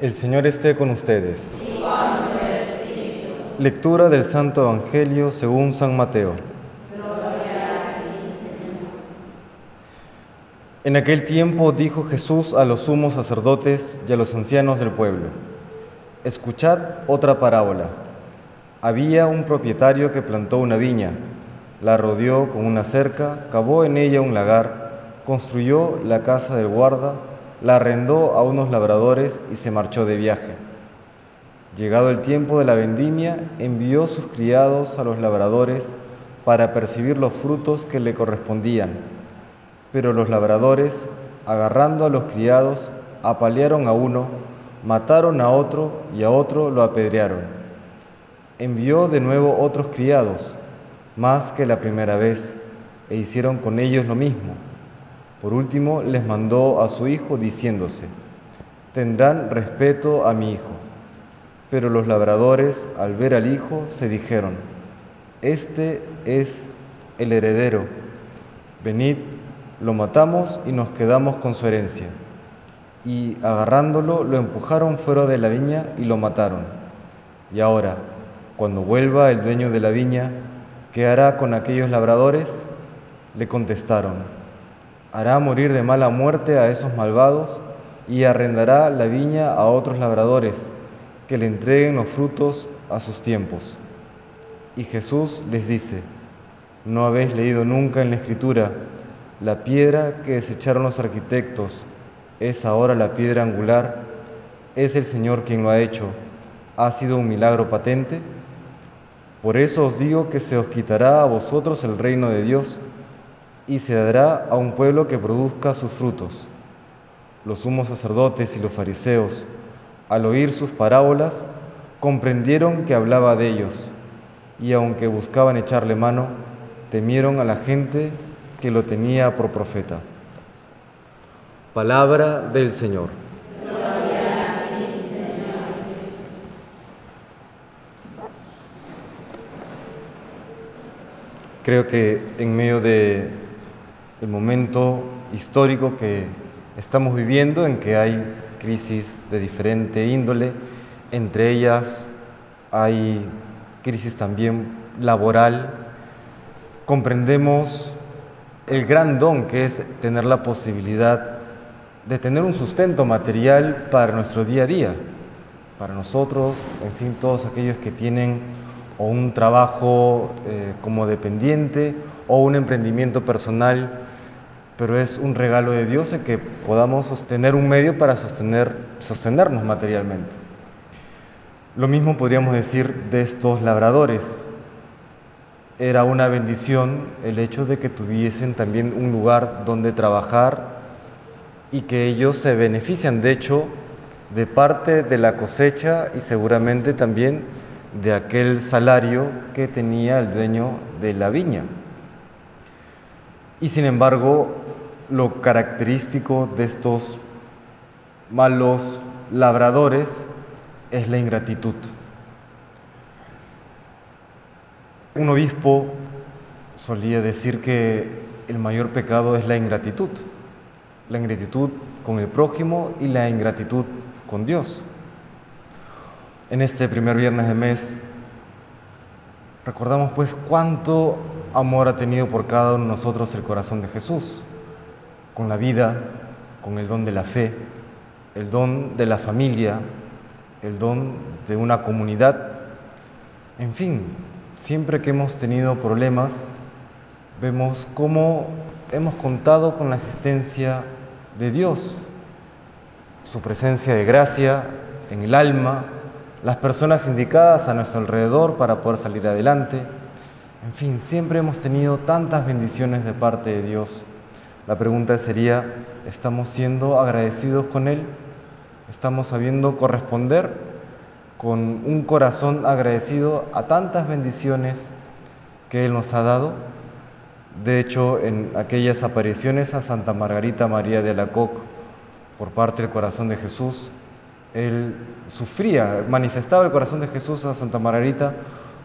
El Señor esté con ustedes. Lectura del Santo Evangelio según San Mateo. En aquel tiempo dijo Jesús a los sumos sacerdotes y a los ancianos del pueblo, escuchad otra parábola. Había un propietario que plantó una viña, la rodeó con una cerca, cavó en ella un lagar, construyó la casa del guarda, la arrendó a unos labradores y se marchó de viaje. Llegado el tiempo de la vendimia, envió sus criados a los labradores para percibir los frutos que le correspondían. Pero los labradores, agarrando a los criados, apalearon a uno, mataron a otro y a otro lo apedrearon. Envió de nuevo otros criados, más que la primera vez, e hicieron con ellos lo mismo. Por último, les mandó a su hijo diciéndose, tendrán respeto a mi hijo. Pero los labradores, al ver al hijo, se dijeron, este es el heredero, venid, lo matamos y nos quedamos con su herencia. Y agarrándolo, lo empujaron fuera de la viña y lo mataron. Y ahora, cuando vuelva el dueño de la viña, ¿qué hará con aquellos labradores? Le contestaron, hará morir de mala muerte a esos malvados y arrendará la viña a otros labradores que le entreguen los frutos a sus tiempos. Y Jesús les dice, ¿no habéis leído nunca en la Escritura la piedra que desecharon los arquitectos es ahora la piedra angular? Es el Señor quien lo ha hecho. ¿Ha sido un milagro patente? Por eso os digo que se os quitará a vosotros el reino de Dios y se dará a un pueblo que produzca sus frutos. Los sumos sacerdotes y los fariseos, al oír sus parábolas, comprendieron que hablaba de ellos, y aunque buscaban echarle mano, temieron a la gente que lo tenía por profeta. Palabra del Señor. Creo que en medio de el momento histórico que estamos viviendo en que hay crisis de diferente índole, entre ellas hay crisis también laboral, comprendemos el gran don que es tener la posibilidad de tener un sustento material para nuestro día a día, para nosotros, en fin, todos aquellos que tienen o un trabajo eh, como dependiente o un emprendimiento personal pero es un regalo de Dios el que podamos sostener un medio para sostener, sostenernos materialmente. Lo mismo podríamos decir de estos labradores. Era una bendición el hecho de que tuviesen también un lugar donde trabajar y que ellos se benefician, de hecho, de parte de la cosecha y seguramente también de aquel salario que tenía el dueño de la viña. Y sin embargo, lo característico de estos malos labradores es la ingratitud. Un obispo solía decir que el mayor pecado es la ingratitud, la ingratitud con el prójimo y la ingratitud con Dios. En este primer viernes de mes recordamos pues cuánto amor ha tenido por cada uno de nosotros el corazón de Jesús con la vida, con el don de la fe, el don de la familia, el don de una comunidad. En fin, siempre que hemos tenido problemas, vemos cómo hemos contado con la asistencia de Dios, su presencia de gracia en el alma, las personas indicadas a nuestro alrededor para poder salir adelante. En fin, siempre hemos tenido tantas bendiciones de parte de Dios. La pregunta sería, ¿estamos siendo agradecidos con Él? ¿Estamos sabiendo corresponder con un corazón agradecido a tantas bendiciones que Él nos ha dado? De hecho, en aquellas apariciones a Santa Margarita María de Alacoc por parte del corazón de Jesús, Él sufría, manifestaba el corazón de Jesús a Santa Margarita,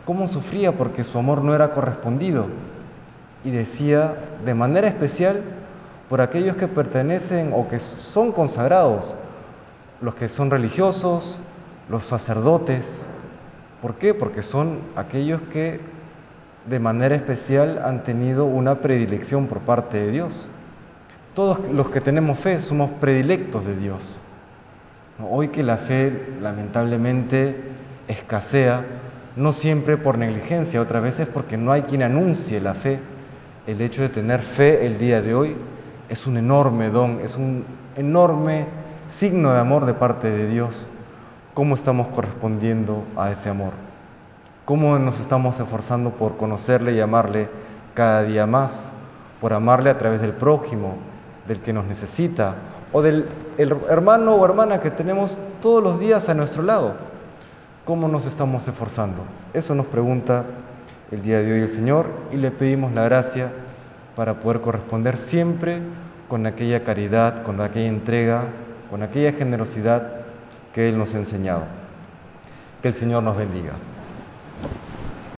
cómo sufría porque su amor no era correspondido. Y decía de manera especial, por aquellos que pertenecen o que son consagrados, los que son religiosos, los sacerdotes. ¿Por qué? Porque son aquellos que de manera especial han tenido una predilección por parte de Dios. Todos los que tenemos fe somos predilectos de Dios. Hoy que la fe lamentablemente escasea, no siempre por negligencia, otras veces porque no hay quien anuncie la fe. El hecho de tener fe el día de hoy es un enorme don, es un enorme signo de amor de parte de Dios. ¿Cómo estamos correspondiendo a ese amor? ¿Cómo nos estamos esforzando por conocerle y amarle cada día más? Por amarle a través del prójimo, del que nos necesita o del hermano o hermana que tenemos todos los días a nuestro lado. ¿Cómo nos estamos esforzando? Eso nos pregunta el día de hoy el Señor y le pedimos la gracia para poder corresponder siempre con aquella caridad, con aquella entrega, con aquella generosidad que Él nos ha enseñado. Que el Señor nos bendiga.